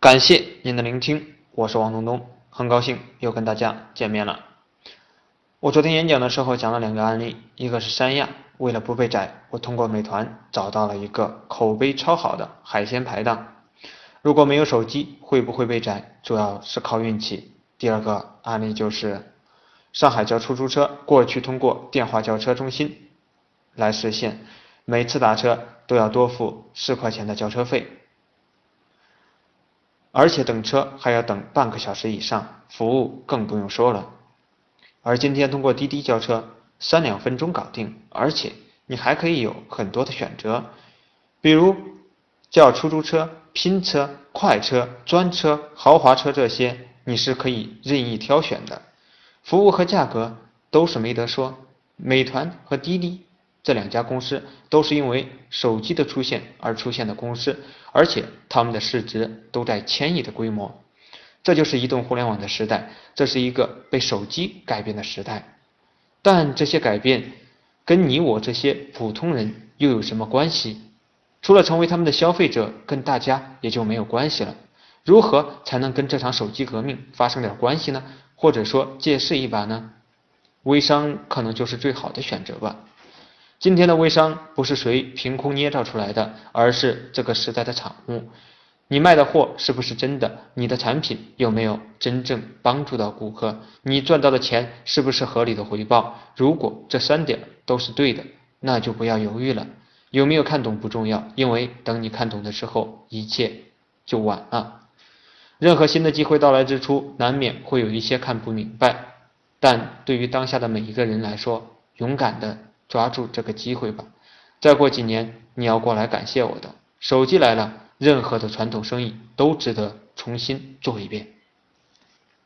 感谢您的聆听，我是王东东，很高兴又跟大家见面了。我昨天演讲的时候讲了两个案例，一个是三亚，为了不被宰，我通过美团找到了一个口碑超好的海鲜排档。如果没有手机，会不会被宰，主要是靠运气。第二个案例就是上海叫出租车，过去通过电话叫车中心来实现，每次打车都要多付四块钱的叫车费。而且等车还要等半个小时以上，服务更不用说了。而今天通过滴滴叫车，三两分钟搞定，而且你还可以有很多的选择，比如叫出租车、拼车、快车、专车、豪华车这些，你是可以任意挑选的，服务和价格都是没得说。美团和滴滴。这两家公司都是因为手机的出现而出现的公司，而且他们的市值都在千亿的规模。这就是移动互联网的时代，这是一个被手机改变的时代。但这些改变跟你我这些普通人又有什么关系？除了成为他们的消费者，跟大家也就没有关系了。如何才能跟这场手机革命发生点关系呢？或者说借势一把呢？微商可能就是最好的选择吧。今天的微商不是谁凭空捏造出来的，而是这个时代的产物。你卖的货是不是真的？你的产品有没有真正帮助到顾客？你赚到的钱是不是合理的回报？如果这三点都是对的，那就不要犹豫了。有没有看懂不重要，因为等你看懂的时候，一切就晚了。任何新的机会到来之初，难免会有一些看不明白，但对于当下的每一个人来说，勇敢的。抓住这个机会吧！再过几年，你要过来感谢我的。手机来了，任何的传统生意都值得重新做一遍。